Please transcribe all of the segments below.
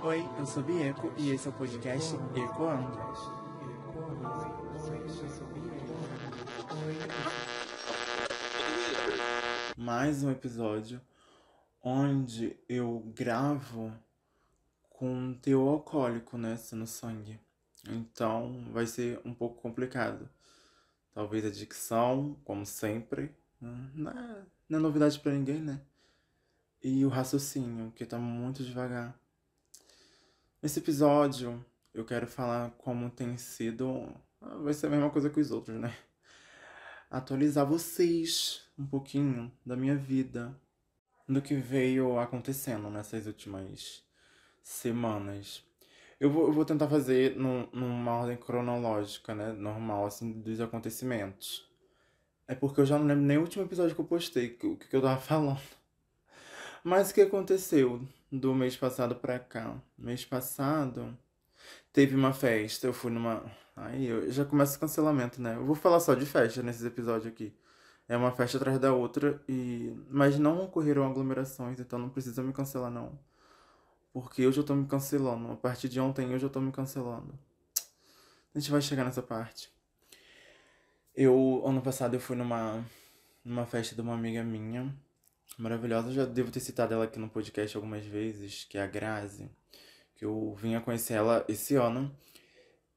Oi, eu sou Bieco e esse é o podcast Ecoando. Mais um episódio onde eu gravo com teor alcoólico, né, no sangue. Então vai ser um pouco complicado. Talvez a dicção, como sempre, não é, não é novidade para ninguém, né? E o raciocínio, que tá muito devagar. Nesse episódio, eu quero falar como tem sido. Vai ser a mesma coisa que os outros, né? Atualizar vocês um pouquinho da minha vida, do que veio acontecendo nessas últimas semanas. Eu vou, eu vou tentar fazer num, numa ordem cronológica, né? Normal, assim, dos acontecimentos. É porque eu já não lembro nem o último episódio que eu postei, o que, que eu tava falando. Mas o que aconteceu do mês passado pra cá? Mês passado teve uma festa, eu fui numa. Aí eu já começa o cancelamento, né? Eu vou falar só de festa nesses episódios aqui. É uma festa atrás da outra e. Mas não ocorreram aglomerações, então não precisa me cancelar, não. Porque eu já tô me cancelando. A partir de ontem eu já tô me cancelando. A gente vai chegar nessa parte. Eu, ano passado, eu fui numa, numa festa de uma amiga minha maravilhosa. Já devo ter citado ela aqui no podcast algumas vezes, que é a Grazi. Que eu vim a conhecer ela esse ano.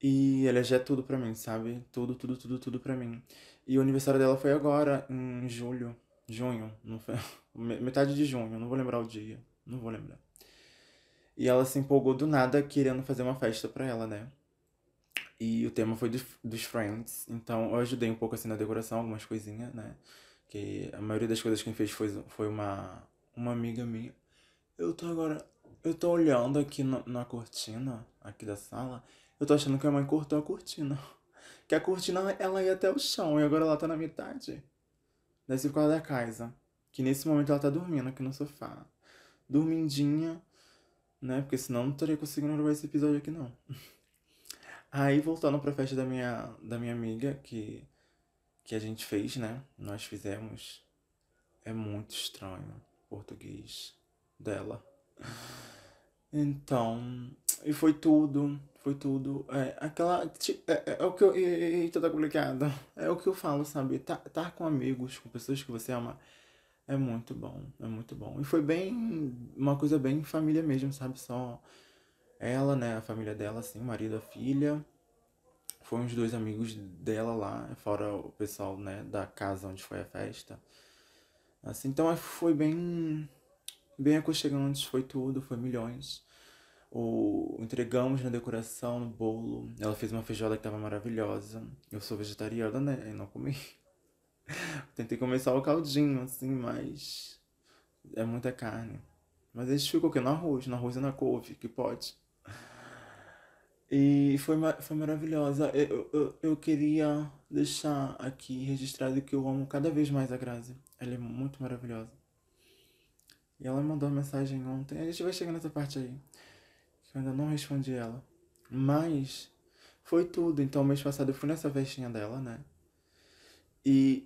E ela já é tudo pra mim, sabe? Tudo, tudo, tudo, tudo pra mim. E o aniversário dela foi agora, em julho. Junho. Não foi... Metade de junho, não vou lembrar o dia. Não vou lembrar. E ela se empolgou do nada querendo fazer uma festa pra ela, né? E o tema foi dos, dos Friends. Então eu ajudei um pouco assim na decoração, algumas coisinhas, né? Que a maioria das coisas quem fez foi, foi uma, uma amiga minha. Eu tô agora. Eu tô olhando aqui na, na cortina, aqui da sala. Eu tô achando que a mãe cortou a cortina. Que a cortina ela ia até o chão e agora ela tá na metade. Por causa da casa. Que nesse momento ela tá dormindo aqui no sofá. Dormindinha, né? Porque senão não teria conseguido gravar esse episódio aqui não. Aí voltando pra festa da minha, da minha amiga, que que a gente fez, né? Nós fizemos. É muito estranho o português dela. Então, e foi tudo, foi tudo. É, aquela. É, é, é o que eu. Eita, tá complicado. É o que eu falo, sabe? Tá, tá com amigos, com pessoas que você ama. É muito bom, é muito bom. E foi bem. Uma coisa bem família mesmo, sabe? Só ela, né? A família dela, assim, marido, a filha foi uns dois amigos dela lá, fora o pessoal, né, da casa onde foi a festa. Assim, então foi bem bem aconchegante, foi tudo, foi milhões. O, entregamos na decoração, no bolo. Ela fez uma feijoada que tava maravilhosa. Eu sou vegetariana, né? E não comi. Tentei comer só o caldinho, assim, mas é muita carne. Mas a gente ficou o quê? No arroz, no arroz e na couve, que pode. E foi, foi maravilhosa. Eu, eu, eu queria deixar aqui registrado que eu amo cada vez mais a Grazi. Ela é muito maravilhosa. E ela mandou uma mensagem ontem. A gente vai chegar nessa parte aí. Que eu ainda não respondi ela. Mas foi tudo. Então, mês passado eu fui nessa festinha dela, né? E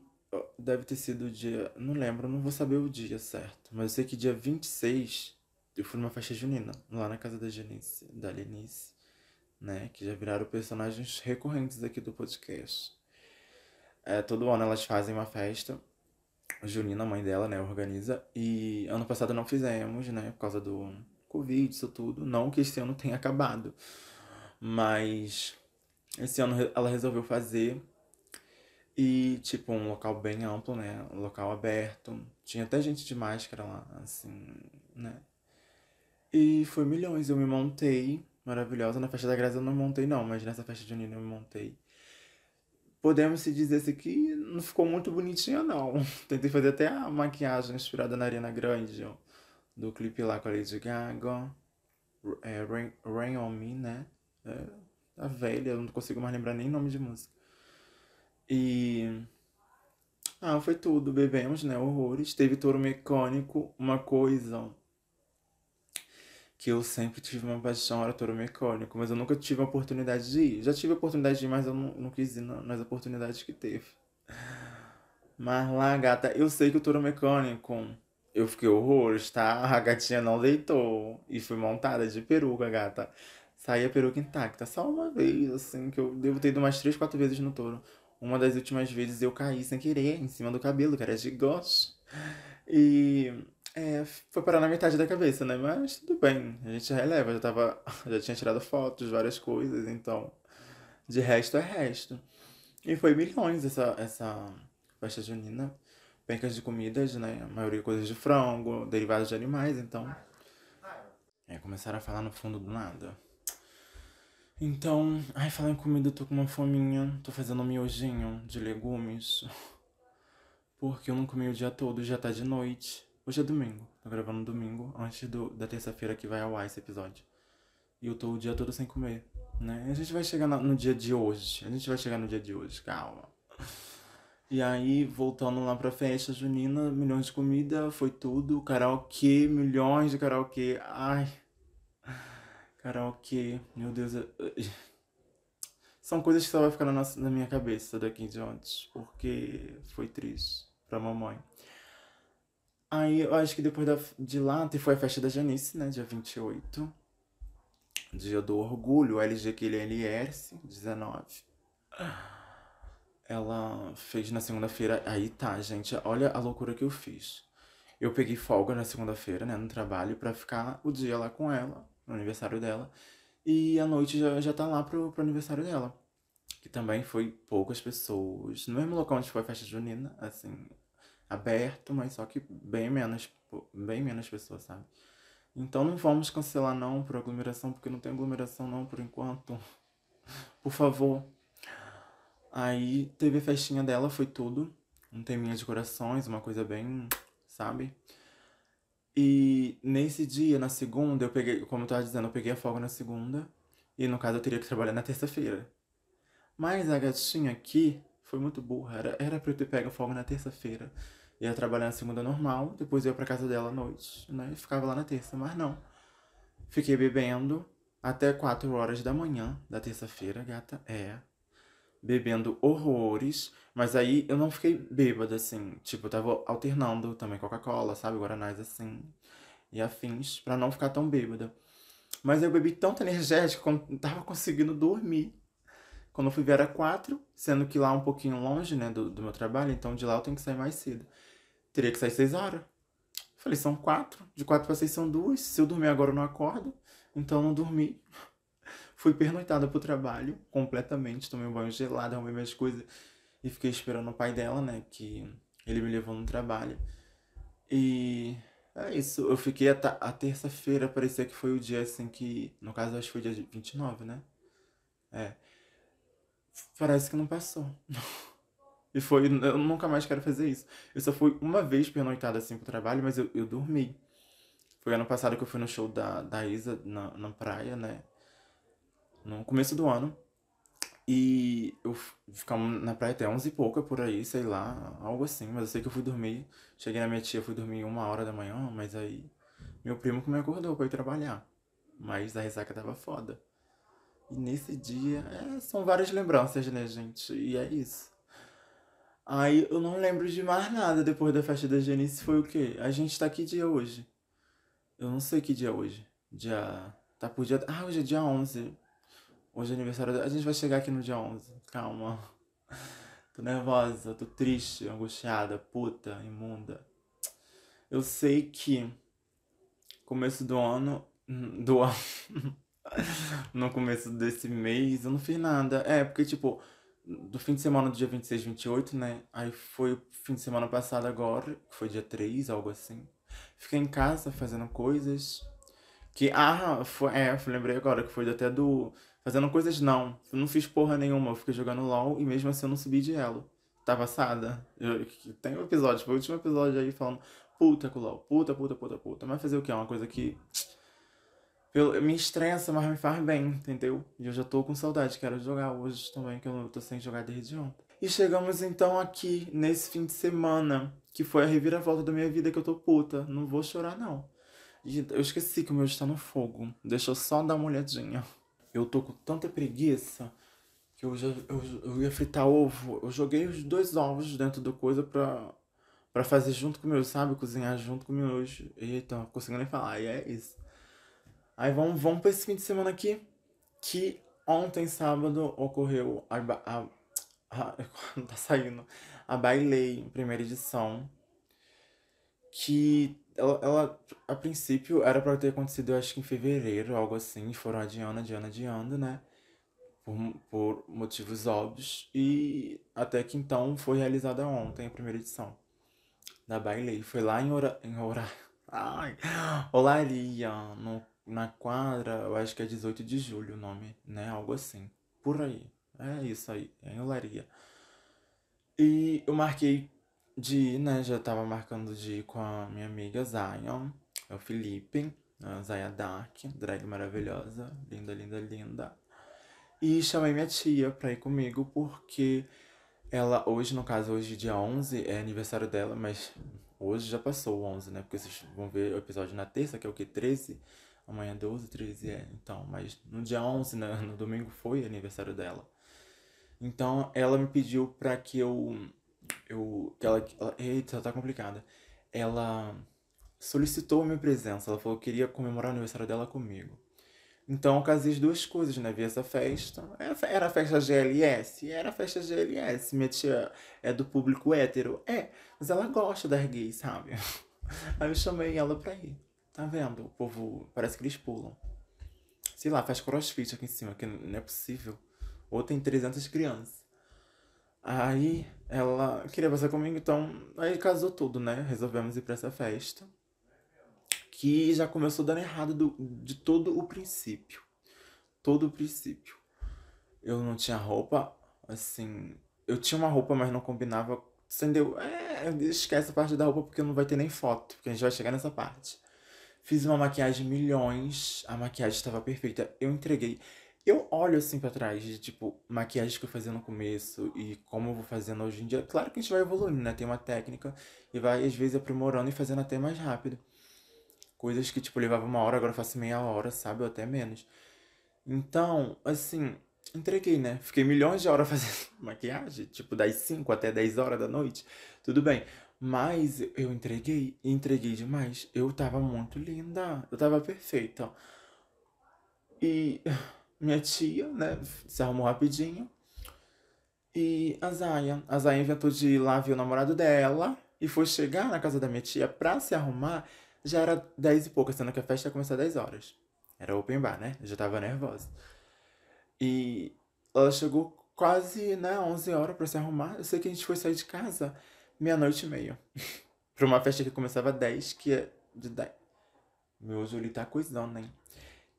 deve ter sido o dia. Não lembro, não vou saber o dia certo. Mas eu sei que dia 26 eu fui numa festa junina. Lá na casa da Janice, da Lenice né? Que já viraram personagens recorrentes aqui do podcast. É, todo ano elas fazem uma festa. Junina, a mãe dela, né, organiza. E ano passado não fizemos, né, por causa do Covid, isso tudo. Não que esse ano tenha acabado. Mas esse ano ela resolveu fazer. E, tipo, um local bem amplo, né? Um local aberto. Tinha até gente de máscara lá, assim, né? E foi milhões. Eu me montei maravilhosa. Na festa da Graça eu não montei, não, mas nessa festa de junina eu montei. Podemos se dizer assim que não ficou muito bonitinha, não. Tentei fazer até a maquiagem inspirada na Ariana Grande, do clipe lá com a Lady Gaga. É, Rain, Rain on Me, né? É, a velha, eu não consigo mais lembrar nem nome de música. E. Ah, foi tudo. Bebemos, né? Horrores. Teve touro mecânico, uma coisa que eu sempre tive uma paixão era touro mecânico, mas eu nunca tive a oportunidade de ir. Já tive a oportunidade de ir, mas eu não, não quis ir nas oportunidades que teve. Mas lá, gata, eu sei que o touro mecânico eu fiquei horrores, tá? A gatinha não deitou. E fui montada de peruca, gata. Saí a peruca intacta. Só uma vez, assim, que eu devo ter ido umas três, quatro vezes no touro. Uma das últimas vezes eu caí sem querer, em cima do cabelo, que era gigante. E é, foi parar na metade da cabeça, né? Mas tudo bem, a gente releva. Já tava. Já tinha tirado fotos, várias coisas, então. De resto é resto. E foi milhões essa, essa festa junina pencas de comidas, né? A maioria coisas de frango, derivados de animais, então. É, começaram a falar no fundo do nada. Então, ai, falar em comida, eu tô com uma fominha. Tô fazendo um miojinho de legumes. Porque eu não comi o dia todo, já tá de noite. Hoje é domingo. Tô gravando domingo, antes do, da terça-feira que vai ao ar esse episódio. E eu tô o dia todo sem comer, né? A gente vai chegar no, no dia de hoje. A gente vai chegar no dia de hoje, calma. E aí, voltando lá pra festa junina, milhões de comida, foi tudo. Karaokê, milhões de karaokê. Ai. Karaokê, meu Deus. São coisas que só vai ficar na, nossa, na minha cabeça daqui em diante. Porque foi triste pra mamãe. Aí eu acho que depois da, de lá foi a festa da Janice, né? Dia 28. Dia do Orgulho, LGQLLS, 19 ela fez na segunda-feira. Aí tá, gente, olha a loucura que eu fiz. Eu peguei folga na segunda-feira, né, no trabalho, para ficar o dia lá com ela, no aniversário dela. E a noite já, já tá lá pro, pro aniversário dela. Que também foi poucas pessoas. No mesmo local onde foi a festa junina, assim, aberto, mas só que bem menos, bem menos pessoas, sabe? Então não vamos cancelar não por aglomeração, porque não tem aglomeração não por enquanto. Por favor, Aí teve a festinha dela, foi tudo. Um teminha de corações, uma coisa bem, sabe? E nesse dia, na segunda, eu peguei, como eu tava dizendo, eu peguei a folga na segunda. E no caso eu teria que trabalhar na terça-feira. Mas a gatinha aqui foi muito burra. Era, era pra eu ter pego folga na terça-feira. Ia trabalhar na segunda normal, depois eu ia pra casa dela à noite, né? E ficava lá na terça, mas não. Fiquei bebendo até 4 horas da manhã da terça-feira, gata. É, bebendo horrores, mas aí eu não fiquei bêbada, assim. Tipo, eu tava alternando também Coca-Cola, sabe? Guaranás, assim, e afins, para não ficar tão bêbada. Mas eu bebi tanto energético que eu não tava conseguindo dormir. Quando eu fui ver era quatro, sendo que lá um pouquinho longe, né, do, do meu trabalho, então de lá eu tenho que sair mais cedo. Teria que sair seis horas. Falei, são quatro. De quatro para seis são duas. Se eu dormir agora eu não acordo. Então não dormi. Fui pernoitada pro trabalho completamente, tomei um banho gelado, arrumei minhas coisas e fiquei esperando o pai dela, né? Que ele me levou no trabalho. E é isso, eu fiquei a, a terça-feira, parecia que foi o dia assim que. No caso, acho que foi dia 29, né? É. Parece que não passou. e foi. Eu nunca mais quero fazer isso. Eu só fui uma vez pernoitada assim pro trabalho, mas eu, eu dormi. Foi ano passado que eu fui no show da, da Isa na, na praia, né? no começo do ano. E eu ficamos na praia até 11 e pouca por aí, sei lá, algo assim. Mas eu sei que eu fui dormir. Cheguei na minha tia, fui dormir uma hora da manhã, mas aí meu primo que me acordou pra ir trabalhar. Mas a ressaca tava foda. E nesse dia, é, são várias lembranças, né, gente? E é isso. Aí eu não lembro de mais nada depois da festa da Genice. Foi o quê? A gente tá que dia hoje? Eu não sei que dia é hoje. Dia. Tá por dia. Ah, hoje é dia 11. Hoje é aniversário. A gente vai chegar aqui no dia 11. Calma. Tô nervosa, tô triste, angustiada, puta, imunda. Eu sei que começo do ano. Do ano. no começo desse mês eu não fiz nada. É, porque tipo, do fim de semana do dia 26, 28, né? Aí foi o fim de semana passado agora, que foi dia 3, algo assim. Fiquei em casa fazendo coisas. Que, ah, foi, é, lembrei agora que foi até do Fazendo coisas não. Eu não fiz porra nenhuma. Eu fiquei jogando LOL e mesmo assim eu não subi de elo. Tá passada? Eu, tem um episódio, foi o último episódio aí falando puta com LOL. Puta, puta, puta, puta. Mas fazer o que? É uma coisa que. Eu, me estressa, mas me faz bem, entendeu? E eu já tô com saudade. Quero jogar hoje também, que eu tô sem jogar desde ontem. E chegamos então aqui, nesse fim de semana, que foi a reviravolta da minha vida que eu tô puta. Não vou chorar, não. Eu esqueci que o meu está no fogo. Deixa eu só dar uma olhadinha eu tô com tanta preguiça que eu já eu, eu ia fritar ovo. Eu joguei os dois ovos dentro da coisa pra, Pra fazer junto com o meu, sabe? Cozinhar junto com o meu. Eita, não consigo nem falar. E é isso. Aí vamos, vamos pra esse fim de semana aqui. Que ontem, sábado, ocorreu a. a, a não tá saindo. A Bailei, primeira edição. Que ela, ela, a princípio, era pra ter acontecido, eu acho que em fevereiro, algo assim. Foram adiando, adiando, adiando, né? Por, por motivos óbvios. E até que então foi realizada ontem a primeira edição da Bailei. Foi lá em Ora... Em Ora... Ai, Olaria, no, na quadra, eu acho que é 18 de julho o nome, né? Algo assim. Por aí. É isso aí, é em Olaria. E eu marquei de ir, né? Já tava marcando de ir com a minha amiga Zion, é o Felipe, a Zaya Dark, drag maravilhosa, linda, linda, linda. E chamei minha tia pra ir comigo, porque ela, hoje, no caso, hoje, dia 11, é aniversário dela, mas hoje já passou o 11, né? Porque vocês vão ver o episódio na terça, que é o que? 13? Amanhã 12, 13 é. Então, mas no dia 11, né? no domingo, foi aniversário dela. Então, ela me pediu pra que eu. eu que ela, ela. Eita, tá complicada. Ela solicitou a minha presença. Ela falou que queria comemorar o aniversário dela comigo. Então eu casei as duas coisas, né? Vi essa festa. Era a festa GLS? Era a festa GLS. Minha tia é do público hétero. É, mas ela gosta das gays, sabe? Aí eu chamei ela pra ir. Tá vendo? O povo, parece que eles pulam. Sei lá, faz crossfit aqui em cima, que não é possível. Ou tem 300 crianças. Aí ela queria passar comigo, então aí casou tudo, né? Resolvemos ir pra essa festa que já começou dando errado do, de todo o princípio. Todo o princípio. Eu não tinha roupa, assim. Eu tinha uma roupa, mas não combinava. Entendeu? É, esquece a parte da roupa porque não vai ter nem foto, porque a gente vai chegar nessa parte. Fiz uma maquiagem milhões, a maquiagem estava perfeita. Eu entreguei. Eu olho assim para trás de tipo, maquiagem que eu fazia no começo e como eu vou fazendo hoje em dia. Claro que a gente vai evoluindo, né? Tem uma técnica e vai às vezes aprimorando e fazendo até mais rápido. Coisas que, tipo, levava uma hora, agora eu faço meia hora, sabe? Ou até menos. Então, assim, entreguei, né? Fiquei milhões de horas fazendo maquiagem, tipo, das 5 até 10 horas da noite. Tudo bem. Mas eu entreguei, entreguei demais. Eu tava muito linda, eu tava perfeita. E minha tia, né, se arrumou rapidinho. E a Zaya, a Zaya inventou de ir lá ver o namorado dela e foi chegar na casa da minha tia pra se arrumar já era 10 e pouco, sendo que a festa ia começar às 10 horas. Era open bar, né? Eu já tava nervosa. E ela chegou quase, né, 11 horas pra se arrumar. Eu sei que a gente foi sair de casa meia-noite e meia. pra uma festa que começava às 10, que é de 10. Meu Júlio tá coisando, hein?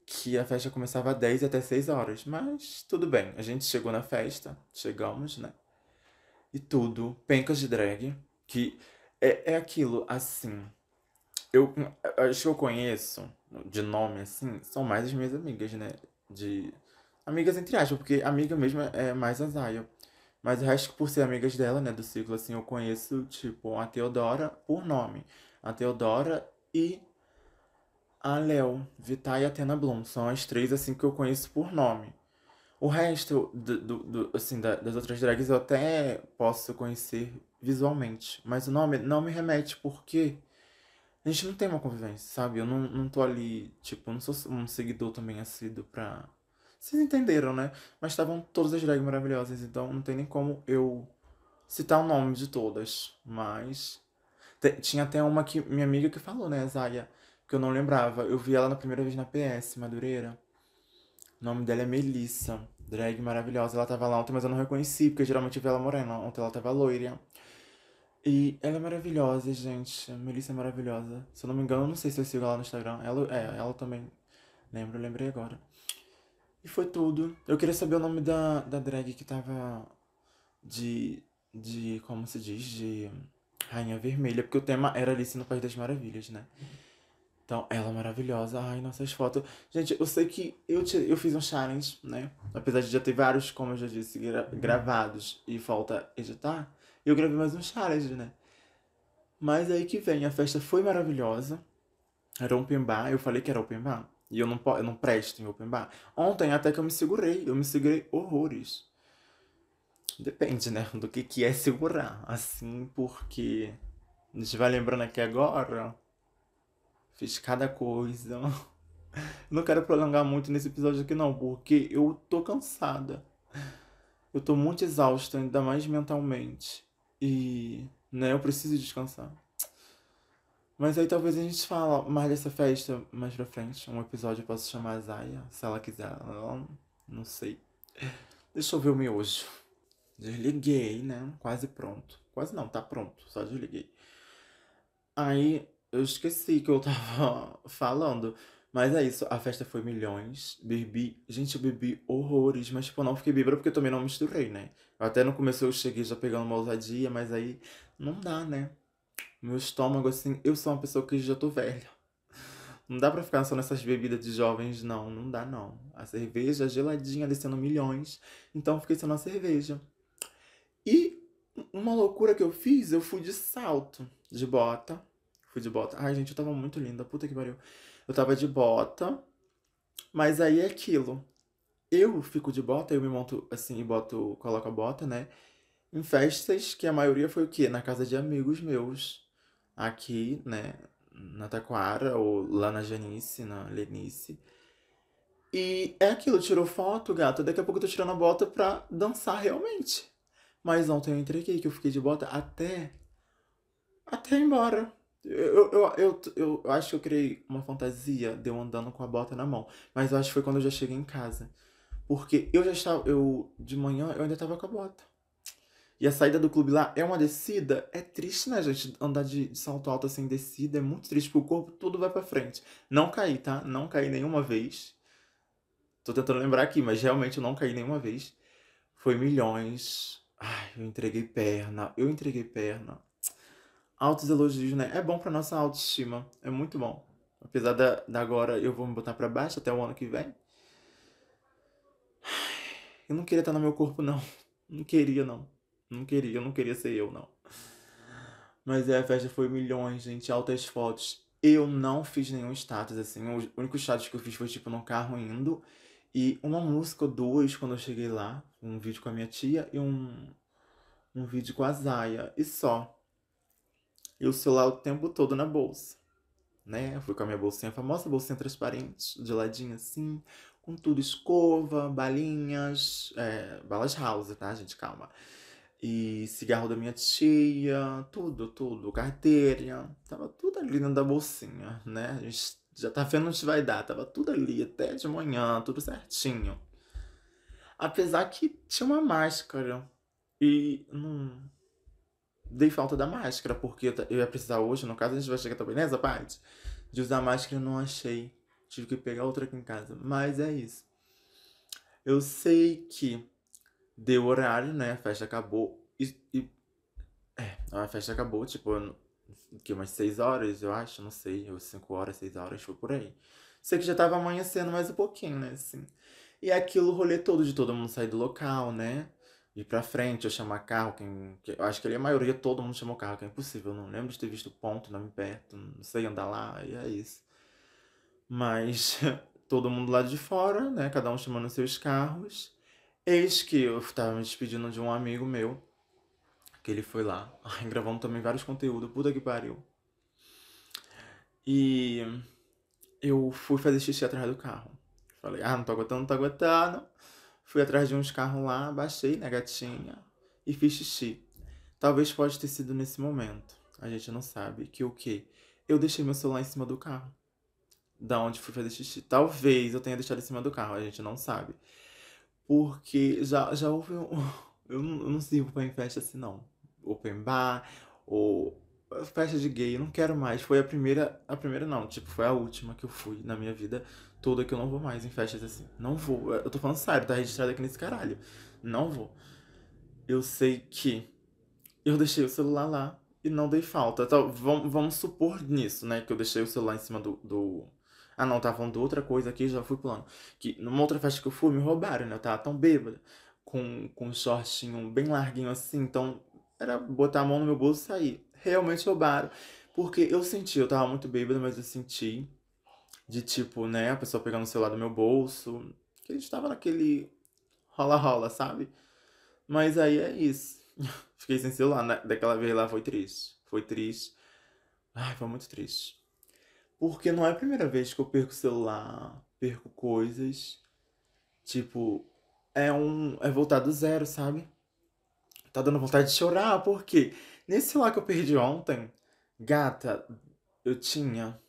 Que a festa começava às 10 até 6 horas. Mas tudo bem. A gente chegou na festa. Chegamos, né? E tudo. Pencas de drag. Que é, é aquilo, assim. Eu acho que eu conheço, de nome assim, são mais as minhas amigas, né? De. Amigas entre aspas, porque amiga mesmo é mais a Zaya. Mas o resto, por ser amigas dela, né, do ciclo, assim, eu conheço, tipo, a Teodora por nome. A Teodora e a Léo, Vitar e a Tena Bloom. São as três, assim, que eu conheço por nome. O resto, do, do, do assim, da, das outras drags eu até posso conhecer visualmente. Mas o nome não me remete, porque a gente não tem uma convivência, sabe? Eu não, não tô ali, tipo, não sou um seguidor também assíduo pra. Vocês entenderam, né? Mas estavam todas as drags maravilhosas, então não tem nem como eu citar o nome de todas. Mas. Tinha até uma que minha amiga que falou, né, Zaya? Que eu não lembrava. Eu vi ela na primeira vez na PS, Madureira. O nome dela é Melissa. Drag maravilhosa. Ela tava lá ontem, mas eu não reconheci, porque geralmente eu vi ela morena. Ontem ela tava loira. E ela é maravilhosa, gente. A Melissa é maravilhosa. Se eu não me engano, não sei se eu sigo ela no Instagram. Ela, é, ela também. Lembro, lembrei agora. E foi tudo. Eu queria saber o nome da, da drag que tava de. de. como se diz? De Rainha Vermelha. Porque o tema era Alice no País das Maravilhas, né? Então, ela é maravilhosa. Ai, nossas fotos. Gente, eu sei que eu, eu fiz um challenge, né? Apesar de já ter vários, como eu já disse, gra gravados e falta editar. Eu gravei mais um challenge, né? Mas aí que vem, a festa foi maravilhosa. Era open bar, eu falei que era open bar. E eu não, eu não presto em open bar. Ontem até que eu me segurei, eu me segurei horrores. Depende, né, do que, que é segurar. Assim, porque A gente vai lembrando aqui agora. Fiz cada coisa. Não quero prolongar muito nesse episódio aqui não, porque eu tô cansada. Eu tô muito exausta, ainda mais mentalmente. E, né, eu preciso descansar. Mas aí talvez a gente fala mais dessa festa mais pra frente. Um episódio eu posso chamar a Zaya, se ela quiser. Não, não sei. Deixa eu ver o miojo. Desliguei, né? Quase pronto. Quase não, tá pronto. Só desliguei. Aí eu esqueci que eu tava falando. Mas é isso, a festa foi milhões. Bebi. Gente, eu bebi horrores, mas tipo, não fiquei bêbada porque eu também não misturei, né? Até no começo eu cheguei já pegando uma ousadia, mas aí não dá, né? Meu estômago, assim, eu sou uma pessoa que já tô velha. Não dá pra ficar só nessas bebidas de jovens, não. Não dá, não. A cerveja geladinha descendo milhões. Então fiquei só na cerveja. E uma loucura que eu fiz, eu fui de salto, de bota. Fui de bota. Ai, gente, eu tava muito linda. Puta que pariu. Eu tava de bota. Mas aí é aquilo. Eu fico de bota, eu me monto assim e boto, coloco a bota, né? Em festas que a maioria foi o quê? Na casa de amigos meus. Aqui, né? Na Taquara, ou lá na Janice, na Lenice. E é aquilo, tirou foto, gato. Daqui a pouco eu tô tirando a bota pra dançar realmente. Mas ontem eu entreguei que eu fiquei de bota até. Até ir embora. Eu, eu, eu, eu, eu acho que eu criei uma fantasia de eu andando com a bota na mão. Mas eu acho que foi quando eu já cheguei em casa. Porque eu já estava. Eu, de manhã, eu ainda tava com a bota. E a saída do clube lá é uma descida. É triste, né, gente? Andar de, de salto alto assim, descida. É muito triste, porque o corpo tudo vai pra frente. Não caí, tá? Não caí nenhuma vez. Tô tentando lembrar aqui, mas realmente eu não caí nenhuma vez. Foi milhões. Ai, eu entreguei perna. Eu entreguei perna. Altos elogios, né? É bom pra nossa autoestima. É muito bom. Apesar da, da agora eu vou me botar pra baixo até o ano que vem. Eu não queria estar no meu corpo, não. Não queria, não. Não queria, eu não queria ser eu, não. Mas é, a festa foi milhões, gente, altas fotos. Eu não fiz nenhum status, assim. O único status que eu fiz foi, tipo, no carro indo. E uma música ou duas quando eu cheguei lá. Um vídeo com a minha tia e um, um vídeo com a Zaya. E só. E o celular o tempo todo na bolsa. Né? Eu fui com a minha bolsinha, a famosa bolsinha transparente, de ladinho assim, com tudo escova, balinhas, é, balas house, tá, gente? Calma. E cigarro da minha tia, tudo, tudo, carteira, tava tudo ali dentro da bolsinha, né? A gente já tá vendo onde vai dar, tava tudo ali até de manhã, tudo certinho. Apesar que tinha uma máscara e não dei falta da máscara, porque eu ia precisar hoje, no caso a gente vai chegar também nessa parte, de usar máscara não achei. Tive que pegar outra aqui em casa, mas é isso. Eu sei que deu horário, né? A festa acabou. E, e, é, a festa acabou, tipo, que umas 6 horas, eu acho, não sei, ou 5 horas, 6 horas, foi por aí. Sei que já tava amanhecendo mais um pouquinho, né, assim. E aquilo, o rolê todo de todo mundo sair do local, né? Ir pra frente, eu chamar carro, quem. Eu acho que ali a maioria, todo mundo chamou carro, que é impossível. Eu não lembro de ter visto ponto, não me perto, não sei andar lá, e é isso. Mas todo mundo lá de fora, né? Cada um chamando seus carros. Eis que eu tava me despedindo de um amigo meu. Que ele foi lá. Gravando também vários conteúdos. Puta que pariu. E eu fui fazer xixi atrás do carro. Falei, ah, não tô aguentando, não tô aguentando. Fui atrás de uns carros lá, baixei, né, gatinha, e fiz xixi. Talvez pode ter sido nesse momento. A gente não sabe que o quê? Eu deixei meu celular em cima do carro. Da onde fui fazer xixi. Talvez eu tenha deixado em cima do carro, a gente não sabe. Porque já, já houve um. Eu não, não sirvo pra ir em festa assim, não. Open bar, ou festa de gay, eu não quero mais. Foi a primeira. A primeira não, tipo, foi a última que eu fui na minha vida toda que eu não vou mais em festas assim. Não vou. Eu tô falando sério, tá registrado aqui nesse caralho. Não vou. Eu sei que eu deixei o celular lá e não dei falta. Então, vamos, vamos supor nisso, né? Que eu deixei o celular em cima do, do ah, não, tava falando de outra coisa aqui, já fui pulando. Que numa outra festa que eu fui, me roubaram, né? Eu tava tão bêbada, com, com um shortinho bem larguinho assim, então era botar a mão no meu bolso e sair. Realmente roubaram. Porque eu senti, eu tava muito bêbada, mas eu senti de tipo, né, a pessoa pegando o celular do meu bolso. Que a gente tava naquele rola-rola, sabe? Mas aí é isso. Fiquei sem celular. Né? Daquela vez lá foi triste. Foi triste. Ai, foi muito triste. Porque não é a primeira vez que eu perco celular, perco coisas. Tipo, é um. É voltar do zero, sabe? Tá dando vontade de chorar, porque nesse celular que eu perdi ontem, gata, eu tinha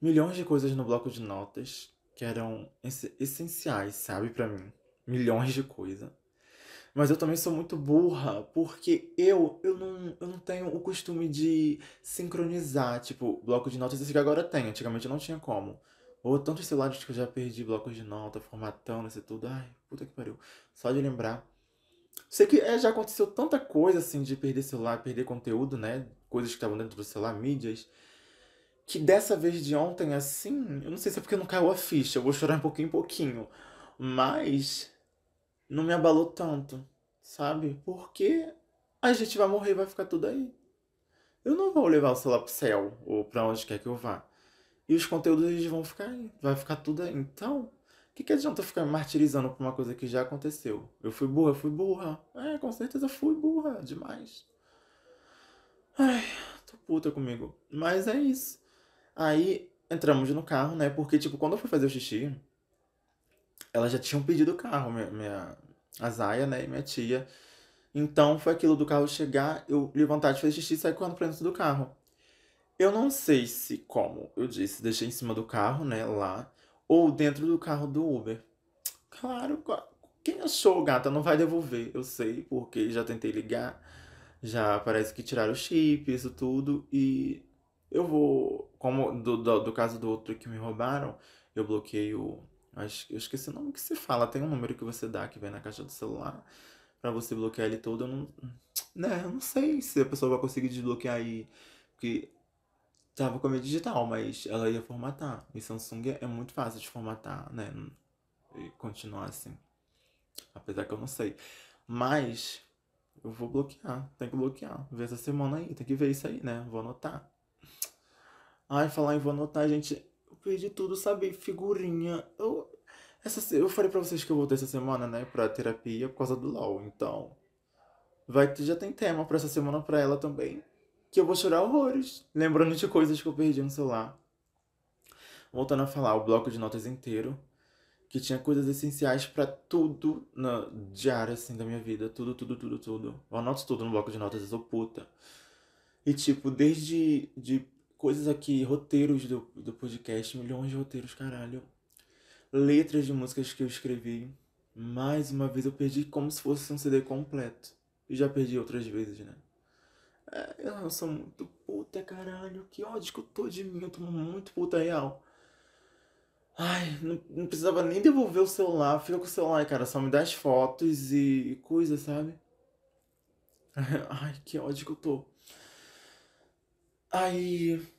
milhões de coisas no bloco de notas que eram essenciais, sabe, para mim. Milhões de coisas. Mas eu também sou muito burra, porque eu, eu, não, eu não tenho o costume de sincronizar, tipo, bloco de notas, esse que agora tem, antigamente eu não tinha como. Ou tantos celulares que eu já perdi blocos de nota, formatando, isso tudo. Ai, puta que pariu. Só de lembrar. Sei que é, já aconteceu tanta coisa, assim, de perder celular, perder conteúdo, né? Coisas que estavam dentro do celular, mídias. Que dessa vez de ontem, assim, eu não sei se é porque não caiu a ficha, eu vou chorar um pouquinho em pouquinho. Mas não me abalou tanto, sabe? Porque a gente vai morrer e vai ficar tudo aí. Eu não vou levar o celular pro céu ou pra onde quer que eu vá. E os conteúdos eles vão ficar aí, vai ficar tudo aí. Então, o que, que adianta eu ficar martirizando por uma coisa que já aconteceu? Eu fui burra, eu fui burra. É, com certeza fui burra demais. Ai, tô puta comigo. Mas é isso. Aí entramos no carro, né? Porque, tipo, quando eu fui fazer o xixi, elas já tinham pedido o carro, minha, minha, a Zaya, né, e minha tia. Então foi aquilo do carro chegar, eu levantar de fazer xixi e sair correndo pra dentro do carro. Eu não sei se, como eu disse, deixei em cima do carro, né, lá, ou dentro do carro do Uber. Claro, quem achou, gata, não vai devolver, eu sei, porque já tentei ligar, já parece que tiraram o chip, isso tudo, e eu vou, como do, do, do caso do outro que me roubaram, eu bloqueio Acho, eu esqueci o nome que se fala. Tem um número que você dá que vem na caixa do celular para você bloquear ele todo. Eu não, né, eu não sei se a pessoa vai conseguir desbloquear aí. Porque tava com a minha digital, mas ela ia formatar. E Samsung é muito fácil de formatar, né? E continuar assim. Apesar que eu não sei. Mas eu vou bloquear. Tem que bloquear. Ver essa semana aí. Tem que ver isso aí, né? Vou anotar. Ai, falar em vou anotar, gente perdi tudo, sabe? Figurinha. Eu, essa, eu falei pra vocês que eu voltei essa semana, né? Pra terapia por causa do LOL. Então. Vai, já tem tema pra essa semana pra ela também. Que eu vou chorar horrores. Lembrando de coisas que eu perdi no celular. Voltando a falar, o bloco de notas inteiro. Que tinha coisas essenciais para tudo na diária, assim, da minha vida. Tudo, tudo, tudo, tudo. Eu anoto tudo no bloco de notas, eu sou puta. E, tipo, desde de coisas aqui, roteiros do, do podcast, milhões de roteiros, caralho. Letras de músicas que eu escrevi. Mais uma vez eu perdi como se fosse um CD completo. E já perdi outras vezes, né? É, eu sou muito puta, caralho. Que ódio que eu tô de mim. Eu tô muito puta real. Ai, não, não precisava nem devolver o celular. Fica com o celular, cara. Só me dá as fotos e, e coisa, sabe? Ai, que ódio que eu tô. Aí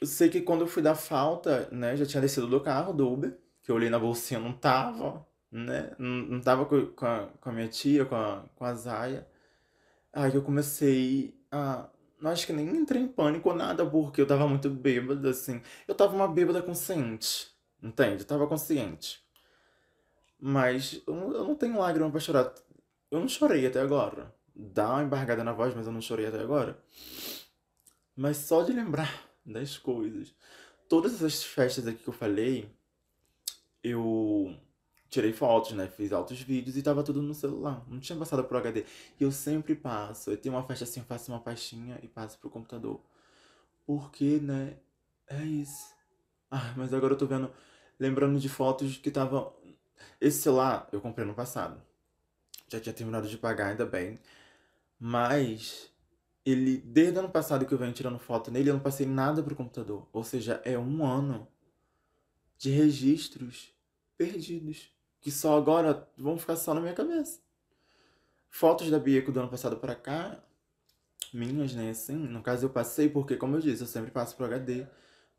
eu sei que quando eu fui dar falta, né, já tinha descido do carro, do Uber, que eu olhei na bolsinha, não tava, né, não, não tava com, com, a, com a minha tia, com a, com a Zaya. Aí eu comecei a. Não acho que nem entrei em pânico ou nada, porque eu tava muito bêbada, assim. Eu tava uma bêbada consciente, entende? Eu tava consciente. Mas eu, eu não tenho lágrima pra chorar. Eu não chorei até agora. Dá uma embargada na voz, mas eu não chorei até agora. Mas só de lembrar das coisas. Todas essas festas aqui que eu falei, eu tirei fotos, né? Fiz altos vídeos e tava tudo no celular. Não tinha passado pro HD. E eu sempre passo. Eu tenho uma festa assim, faço uma pastinha e passo pro computador. Porque, né? É isso. Ah, mas agora eu tô vendo. Lembrando de fotos que tava. Esse celular eu comprei no passado. Já tinha terminado de pagar, ainda bem. Mas ele, desde o ano passado que eu venho tirando foto nele, eu não passei nada pro computador. Ou seja, é um ano de registros perdidos. Que só agora vão ficar só na minha cabeça. Fotos da Bieco do ano passado para cá, minhas, né? Assim, no caso eu passei porque, como eu disse, eu sempre passo pro HD,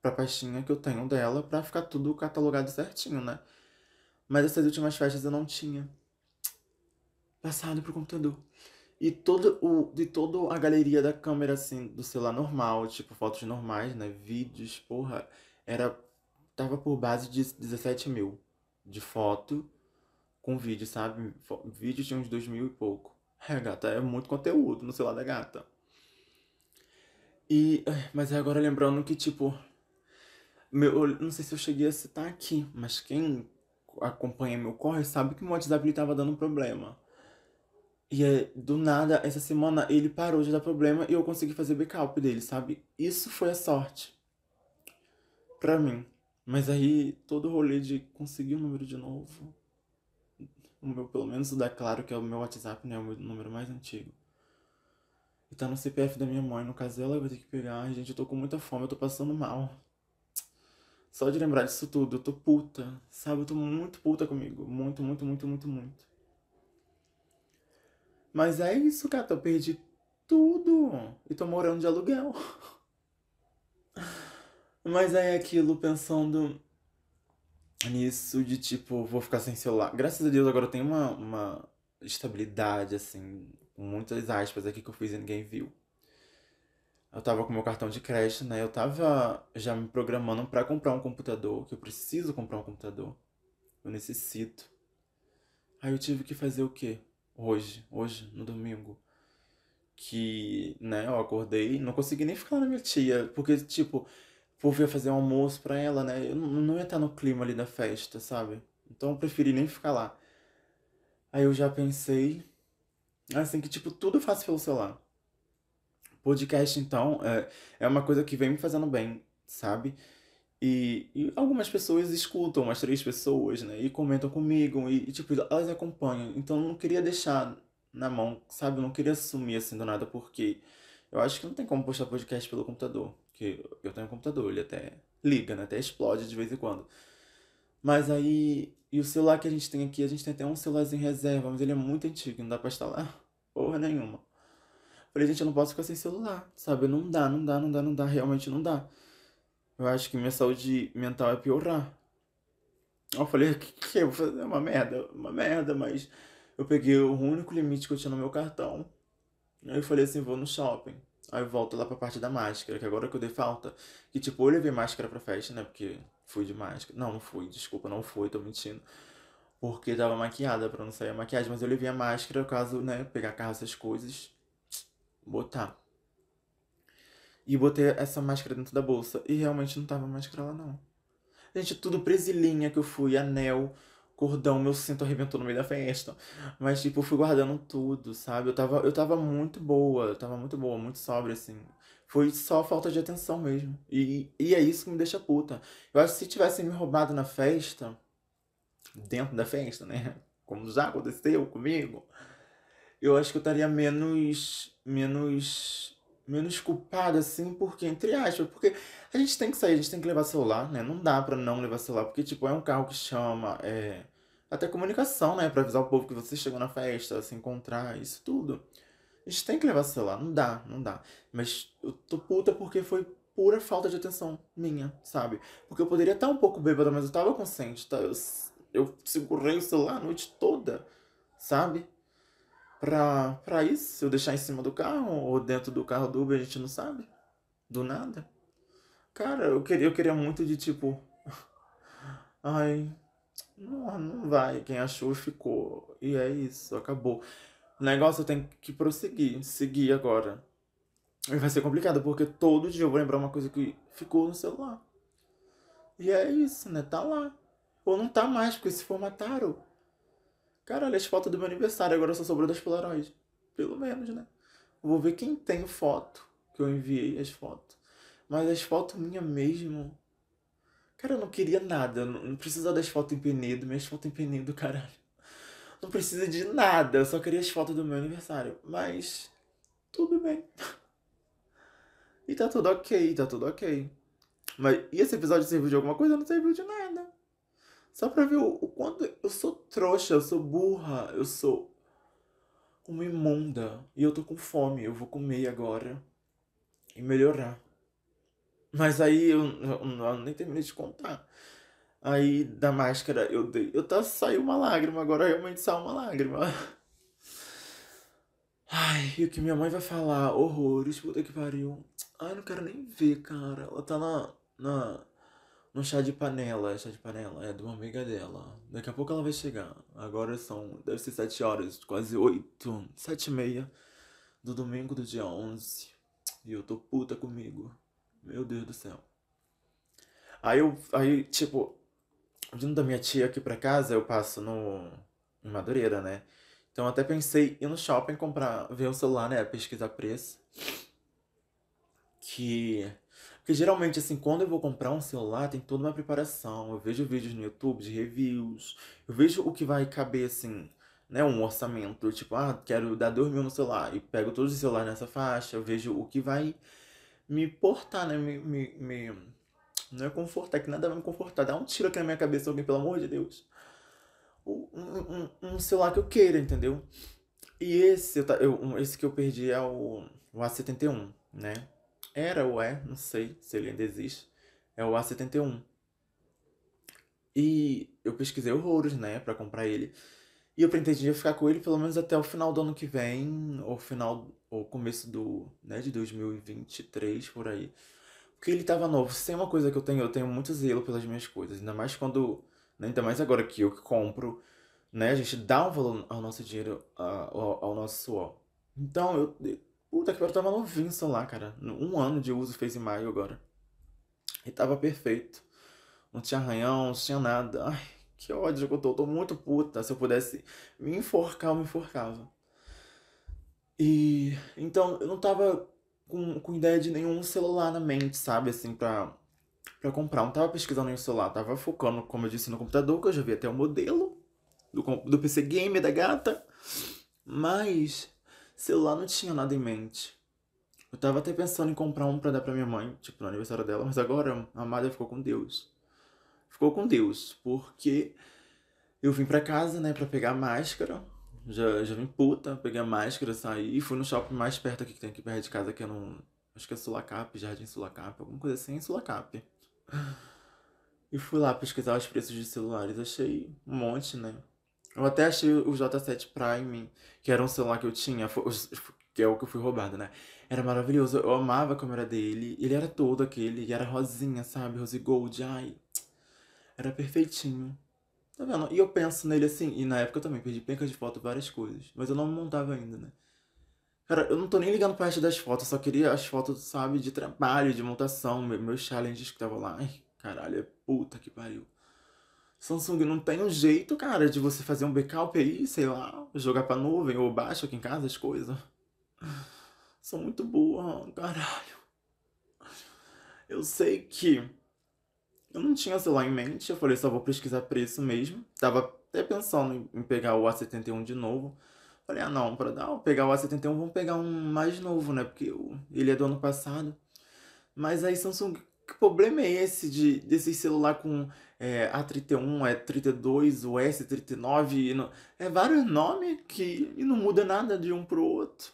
pra pastinha que eu tenho dela, pra ficar tudo catalogado certinho, né? Mas essas últimas festas eu não tinha passado pro computador. E todo o, de toda a galeria da câmera, assim, do celular normal, tipo, fotos normais, né? Vídeos, porra, era. Tava por base de 17 mil de foto com vídeo, sabe? Vídeo tinha uns 2 mil e pouco. É, gata, é muito conteúdo no celular da gata. E. Mas agora lembrando que, tipo. Meu, não sei se eu cheguei a citar aqui, mas quem acompanha meu corre sabe que meu WhatsApp ele tava dando problema. E é, do nada, essa semana ele parou de dar problema e eu consegui fazer backup dele, sabe? Isso foi a sorte. Pra mim. Mas aí, todo o rolê de conseguir o número de novo. O meu, pelo menos o da Claro, que é o meu WhatsApp, né? O meu número mais antigo. E tá no CPF da minha mãe. No caso, ela vai ter que pegar. Gente, eu tô com muita fome, eu tô passando mal. Só de lembrar disso tudo, eu tô puta. Sabe? Eu tô muito puta comigo. Muito, muito, muito, muito, muito. Mas é isso, cara. Eu perdi tudo. E tô morando de aluguel. Mas é aquilo pensando nisso de tipo, vou ficar sem celular. Graças a Deus agora eu tenho uma, uma estabilidade, assim, com muitas aspas aqui que eu fiz e ninguém viu. Eu tava com meu cartão de crédito, né? Eu tava já me programando para comprar um computador, que eu preciso comprar um computador. Eu necessito. Aí eu tive que fazer o quê? Hoje, hoje, no domingo. Que, né, eu acordei, não consegui nem ficar na minha tia, porque, tipo, vou ver fazer um almoço pra ela, né? Eu não ia estar no clima ali da festa, sabe? Então eu preferi nem ficar lá. Aí eu já pensei, assim, que tipo, tudo eu faço pelo celular. Podcast, então, é, é uma coisa que vem me fazendo bem, sabe? E, e algumas pessoas escutam, umas três pessoas, né? E comentam comigo, e, e tipo, elas acompanham. Então eu não queria deixar na mão, sabe? Eu não queria assumir assim do nada, porque eu acho que não tem como postar podcast pelo computador. Porque eu tenho um computador, ele até liga, né? Até explode de vez em quando. Mas aí. E o celular que a gente tem aqui, a gente tem até um celularzinho reserva, mas ele é muito antigo, não dá pra instalar porra nenhuma. Falei, gente, eu não posso ficar sem celular, sabe? Não dá, não dá, não dá, não dá, realmente não dá. Eu acho que minha saúde mental é piorar. Eu falei, que, que eu vou fazer? Uma merda, uma merda, mas eu peguei o único limite que eu tinha no meu cartão. Aí eu falei assim, vou no shopping. Aí eu volto lá pra parte da máscara, que agora que eu dei falta. Que tipo, eu levei máscara pra festa, né? Porque fui de máscara. Não, não fui, desculpa, não fui, tô mentindo. Porque tava maquiada pra não sair a maquiagem, mas eu levei a máscara caso, né, pegar carro, essas coisas. Botar. E botei essa máscara dentro da bolsa. E realmente não tava máscara lá, não. Gente, tudo presilinha que eu fui, anel cordão, meu cinto arrebentou no meio da festa. Mas, tipo, eu fui guardando tudo, sabe? Eu tava, eu tava muito boa, eu tava muito boa, muito sóbria, assim. Foi só falta de atenção mesmo. E, e é isso que me deixa puta. Eu acho que se tivessem me roubado na festa, dentro da festa, né? Como já aconteceu comigo, eu acho que eu estaria menos. menos. Menos culpada, assim, porque, entre aspas, porque a gente tem que sair, a gente tem que levar celular, né? Não dá pra não levar celular, porque, tipo, é um carro que chama, é até comunicação, né? Pra avisar o povo que você chegou na festa, se encontrar, isso tudo. A gente tem que levar celular, não dá, não dá. Mas eu tô puta porque foi pura falta de atenção minha, sabe? Porque eu poderia estar um pouco bêbada, mas eu tava consciente, tá? Eu, eu segurei o celular a noite toda, sabe? Pra, pra isso, se eu deixar em cima do carro ou dentro do carro do Uber, a gente não sabe. Do nada. Cara, eu queria, eu queria muito de tipo. Ai, não, não vai. Quem achou ficou. E é isso, acabou. O negócio tem que prosseguir, seguir agora. E vai ser complicado, porque todo dia eu vou lembrar uma coisa que ficou no celular. E é isso, né? Tá lá. Ou não tá mais, porque se formataram. Cara, olha as fotos do meu aniversário, agora só sobrou das Polaroid. Pelo menos, né? Vou ver quem tem foto, que eu enviei as fotos. Mas as fotos minhas mesmo, Cara, eu não queria nada. Não, não precisa das fotos em Penedo. Minhas fotos em Penedo, caralho. Não precisa de nada. Eu só queria as fotos do meu aniversário. Mas. Tudo bem. E tá tudo ok, tá tudo ok. Mas e esse episódio serviu de alguma coisa? Não serviu de nada. Só pra ver o, o quanto eu sou trouxa, eu sou burra, eu sou uma imunda. E eu tô com fome. Eu vou comer agora. E melhorar. Mas aí eu, eu, eu, nem terminei de contar. Aí da máscara eu dei. Eu tá, saiu uma lágrima, agora realmente saiu uma lágrima. Ai, e o que minha mãe vai falar? Horrores, puta que pariu. Ai, não quero nem ver, cara. Ela tá na. na no chá de panela. Chá de panela, é de uma amiga dela. Daqui a pouco ela vai chegar. Agora são. Deve ser sete horas, quase oito. Sete e meia do domingo do dia onze E eu tô puta comigo. Meu Deus do céu. Aí eu, aí, tipo, vindo da minha tia aqui pra casa, eu passo no, em Madureira, né? Então até pensei ir no shopping comprar, ver o celular, né? Pesquisar preço. Que. Porque geralmente, assim, quando eu vou comprar um celular, tem toda uma preparação. Eu vejo vídeos no YouTube de reviews. Eu vejo o que vai caber, assim, né? Um orçamento. Tipo, ah, quero dar 2 mil no celular. E pego todos os celulares nessa faixa. Eu vejo o que vai me portar, né? Me, me, me... Não é confortar, que nada vai me confortar. Dá um tiro aqui na minha cabeça, alguém, pelo amor de Deus um, um, um celular que eu queira, entendeu? E esse, eu, esse que eu perdi é o, o A71, né? Era ou é, não sei se ele ainda existe. É o A71. E eu pesquisei horrores, né, pra comprar ele. E eu pretendia ficar com ele pelo menos até o final do ano que vem, ou final, ou começo do, né, de 2023, por aí. Porque ele tava novo. Se tem uma coisa que eu tenho, eu tenho muito zelo pelas minhas coisas. Ainda mais quando né? Ainda mais agora que eu que compro, né? A gente dá um valor ao nosso dinheiro, ao, ao nosso suor. Então, eu. Puta que pariu, tava novinho o celular, cara. Um ano de uso fez em maio agora. E tava perfeito. Não tinha arranhão, não tinha nada. Ai, que ódio que eu tô. Eu tô muito puta. Se eu pudesse me enforcar, eu me enforcava. E. Então, eu não tava com, com ideia de nenhum celular na mente, sabe? Assim, pra para comprar. Não tava pesquisando no celular, tava focando, como eu disse, no computador, que eu já vi até o modelo do, do PC Game da gata. Mas celular não tinha nada em mente. Eu tava até pensando em comprar um para dar pra minha mãe, tipo, no aniversário dela, mas agora a Amada ficou com Deus. Ficou com Deus, porque eu vim pra casa, né, pra pegar máscara. Já, já vim puta, peguei a máscara, saí e fui no shopping mais perto aqui que tem aqui perto de casa, que é no. Acho que é Sulacap, Jardim Sulacap, alguma coisa assim, Sulacap. E fui lá pesquisar os preços de celulares. Achei um monte, né? Eu até achei o J7 Prime, que era um celular que eu tinha, que é o que eu fui roubado, né? Era maravilhoso. Eu amava a câmera dele. Ele era todo aquele, e era rosinha, sabe? Rose Gold. Ai, era perfeitinho. Tá vendo? E eu penso nele assim, e na época eu também perdi penca de foto, várias coisas. Mas eu não montava ainda, né? Cara, eu não tô nem ligando pra resto das fotos, só queria as fotos, sabe, de trabalho, de montação, meus challenges que estavam lá. Ai, caralho, é puta que pariu. Samsung não tem um jeito, cara, de você fazer um backup aí, sei lá, jogar pra nuvem ou baixo aqui em casa as coisas. Sou muito boa, caralho. Eu sei que eu não tinha celular em mente, eu falei só vou pesquisar preço mesmo. Tava até pensando em pegar o A71 de novo. Falei, ah não, para dar, pegar o A71, vamos pegar um mais novo, né? Porque ele é do ano passado. Mas aí Samsung, que problema é esse de desse celular com é, A31, A32, o S39, e não, é vários nomes que e não muda nada de um pro outro.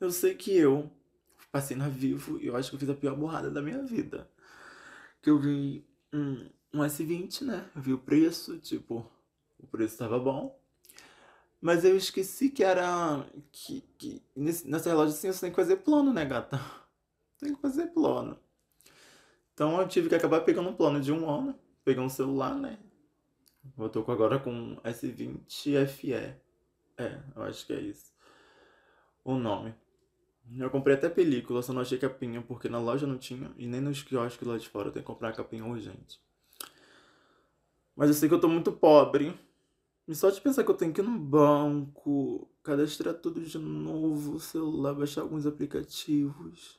Eu sei que eu passei na Vivo e eu acho que eu fiz a pior borrada da minha vida. Que eu vi um, um S20, né? Eu vi o preço, tipo, o preço tava bom. Mas eu esqueci que era. Que, que nesse, nessa relógio assim você tem que fazer plano, né, gata? Tem que fazer plano. Então eu tive que acabar pegando um plano de um ano. Peguei um celular, né? Eu tô agora com S20 FE. É, eu acho que é isso. O nome. Eu comprei até película, só não achei capinha, porque na loja não tinha, e nem nos quiosques lá de fora tenho que comprar capinha urgente. Mas eu sei que eu tô muito pobre. E só de pensar que eu tenho que ir no banco, cadastrar tudo de novo, celular, baixar alguns aplicativos.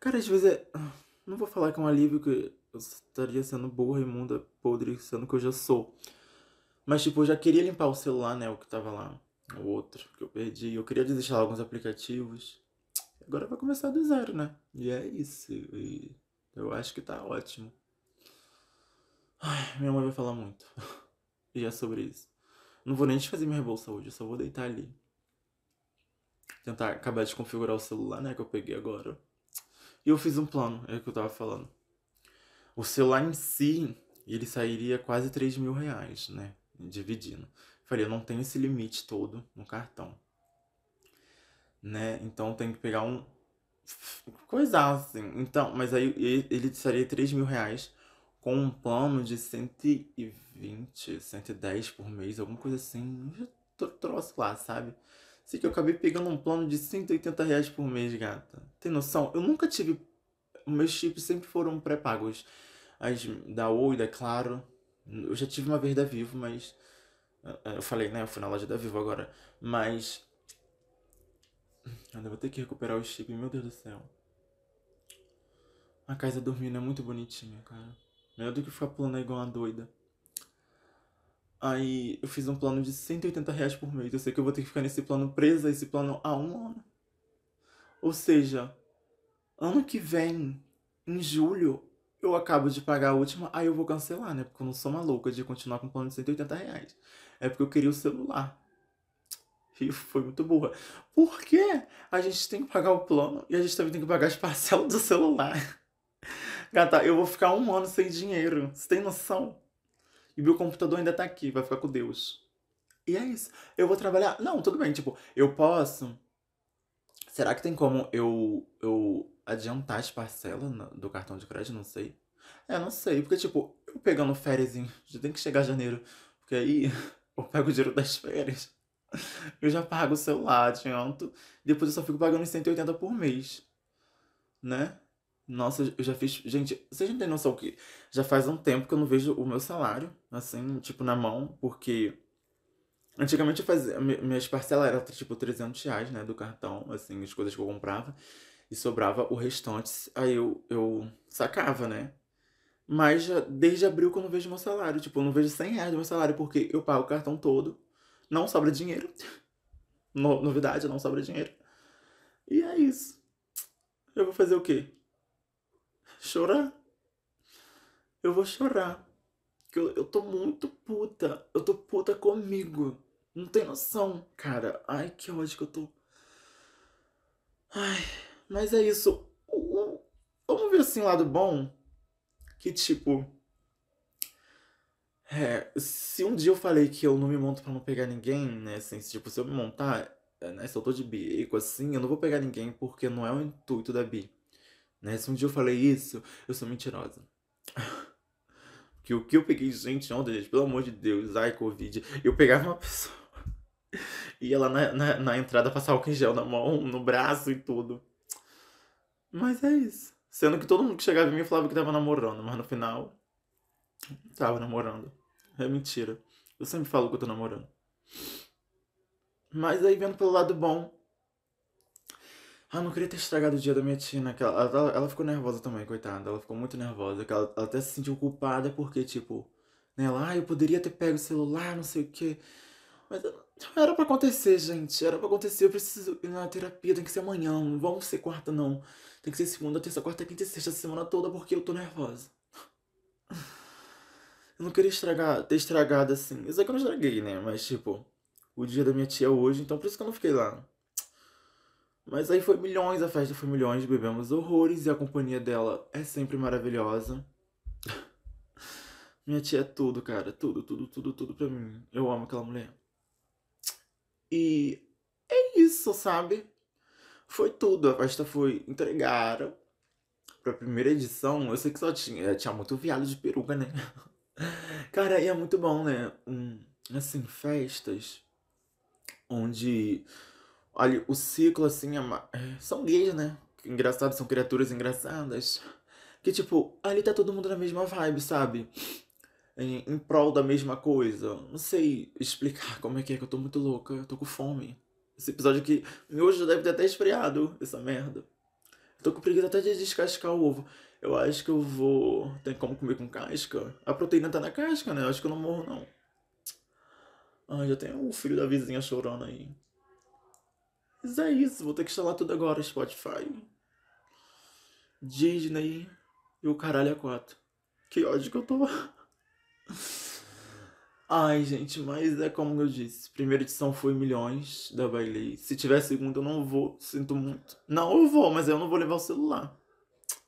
Cara, às vezes é. Não vou falar que é um alívio que eu estaria sendo burra, imunda, podre, sendo que eu já sou. Mas, tipo, eu já queria limpar o celular, né? O que tava lá. O outro que eu perdi. Eu queria desinstalar alguns aplicativos. Agora vai começar do zero, né? E é isso. E eu acho que tá ótimo. Ai, minha mãe vai falar muito. e é sobre isso. Não vou nem desfazer minha bolsa hoje, eu só vou deitar ali. Tentar acabar de configurar o celular, né? Que eu peguei agora. Eu fiz um plano, é o que eu tava falando. O celular em si, ele sairia quase 3 mil reais, né? Dividindo. Falei, eu não tenho esse limite todo no cartão. Né? Então tem que pegar um. Coisa assim. Então, mas aí ele seria 3 mil reais com um plano de 120, 110 por mês, alguma coisa assim. Troço lá, sabe? Sei que eu acabei pegando um plano de 180 reais por mês, gata. Tem noção? Eu nunca tive. Meus chips sempre foram pré-pagos. As da Oi, da Claro. Eu já tive uma vez da Vivo, mas. Eu falei, né? Eu fui na loja da Vivo agora. Mas. Eu vou ter que recuperar o chip, meu Deus do céu. A casa dormindo é muito bonitinha, cara. Melhor do que ficar pulando igual uma doida. Aí eu fiz um plano de 180 reais por mês. Eu sei que eu vou ter que ficar nesse plano presa, esse plano há um ano. Ou seja, ano que vem, em julho, eu acabo de pagar a última, aí eu vou cancelar, né? Porque eu não sou maluca de continuar com um plano de 180 reais. É porque eu queria o celular. E foi muito burra. Por quê? A gente tem que pagar o plano e a gente também tem que pagar as parcelas do celular. Gata, eu vou ficar um ano sem dinheiro. Você tem noção? E meu computador ainda tá aqui, vai ficar com Deus. E é isso. Eu vou trabalhar. Não, tudo bem, tipo, eu posso. Será que tem como eu, eu adiantar as parcelas do cartão de crédito? Não sei. É, não sei. Porque, tipo, eu pegando férias, já tem que chegar janeiro. Porque aí eu pego o dinheiro das férias. Eu já pago o celular, adianto. Depois eu só fico pagando 180 por mês. Né? Nossa, eu já fiz. Gente, vocês não têm noção que já faz um tempo que eu não vejo o meu salário, assim, tipo, na mão, porque. Antigamente eu fazia. Minhas parcelas eram tipo 300 reais, né, do cartão, assim, as coisas que eu comprava. E sobrava o restante, aí eu, eu sacava, né? Mas já, desde abril que eu não vejo meu salário. Tipo, eu não vejo 100 reais do meu salário, porque eu pago o cartão todo, não sobra dinheiro. No, novidade, não sobra dinheiro. E é isso. Eu vou fazer o quê? Chorar. Eu vou chorar. Que eu, eu tô muito puta. Eu tô puta comigo. Não tem noção, cara. Ai, que ódio que eu tô. Ai, mas é isso. Vamos ver assim, lado bom. Que tipo. É, se um dia eu falei que eu não me monto para não pegar ninguém, né? Assim, tipo, se eu me montar, né? Se eu tô de bico, assim, eu não vou pegar ninguém porque não é o intuito da bi. Né? Se um dia eu falei isso, eu sou mentirosa. que o que eu peguei gente ontem, gente, pelo amor de Deus, ai, Covid, eu pegava uma pessoa, ia lá na, na, na entrada passar álcool em gel na mão, no braço e tudo. Mas é isso. Sendo que todo mundo que chegava em mim falava que tava namorando, mas no final, tava namorando. É mentira. Eu sempre falo que eu tô namorando. Mas aí vendo pelo lado bom, ah, não queria ter estragado o dia da minha tia, né? Ela, ela, ficou nervosa também, coitada. Ela ficou muito nervosa. Ela, ela até se sentiu culpada porque, tipo, né? Ela, ah, eu poderia ter pego o celular, não sei o quê. Mas era pra acontecer, gente. Era pra acontecer. Eu preciso ir na terapia, tem que ser amanhã. Não vamos ser quarta, não. Tem que ser segunda, terça, quarta, quinta e sexta, semana toda porque eu tô nervosa. Eu não queria estragar, ter estragado assim. Isso é que eu não estraguei, né? Mas, tipo, o dia da minha tia hoje, então por isso que eu não fiquei lá. Mas aí foi milhões, a festa foi milhões, bebemos horrores e a companhia dela é sempre maravilhosa. Minha tia é tudo, cara. Tudo, tudo, tudo, tudo pra mim. Eu amo aquela mulher. E é isso, sabe? Foi tudo. A festa foi. Entregaram. Pra primeira edição, eu sei que só tinha. Tinha muito viado de peruca, né? Cara, e é muito bom, né? Um, assim, festas onde Olha, o ciclo, assim, é, é são gays, né? Engraçados, são criaturas engraçadas. Que, tipo, ali tá todo mundo na mesma vibe, sabe? Em, em prol da mesma coisa. Não sei explicar como é que é, que eu tô muito louca. Eu tô com fome. Esse episódio aqui, hoje já deve ter até esfriado, essa merda. Tô com preguiça até de descascar o ovo. Eu acho que eu vou. Tem como comer com casca? A proteína tá na casca, né? Eu acho que eu não morro, não. Ah, já tem o filho da vizinha chorando aí. Mas é isso, vou ter que instalar tudo agora, Spotify. Disney e o caralho a quatro. Que ódio que eu tô. Ai, gente, mas é como eu disse. Primeira edição foi milhões da Bailey. Se tiver segunda, eu não vou. Sinto muito. Não, eu vou, mas eu não vou levar o celular.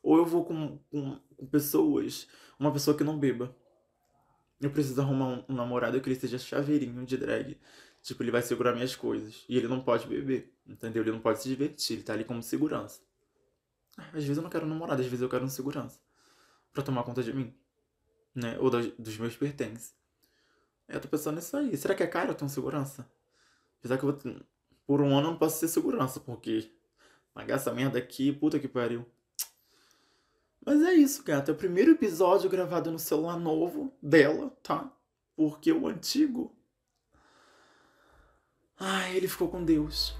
Ou eu vou com, com, com pessoas. Uma pessoa que não beba. Eu preciso arrumar um, um namorado que ele seja chaveirinho de drag. Tipo, ele vai segurar minhas coisas. E ele não pode beber, entendeu? Ele não pode se divertir, ele tá ali como segurança. Às vezes eu não quero namorado, às vezes eu quero um segurança. Pra tomar conta de mim. Né? Ou dos, dos meus pertences. Eu tô pensando nisso aí. Será que é caro ter um segurança? Apesar que eu vou. por um ano eu não posso ter segurança, porque pagar essa merda aqui, puta que pariu. Mas é isso, gata. É o primeiro episódio gravado no celular novo dela, tá? Porque o antigo. Ai, ele ficou com Deus.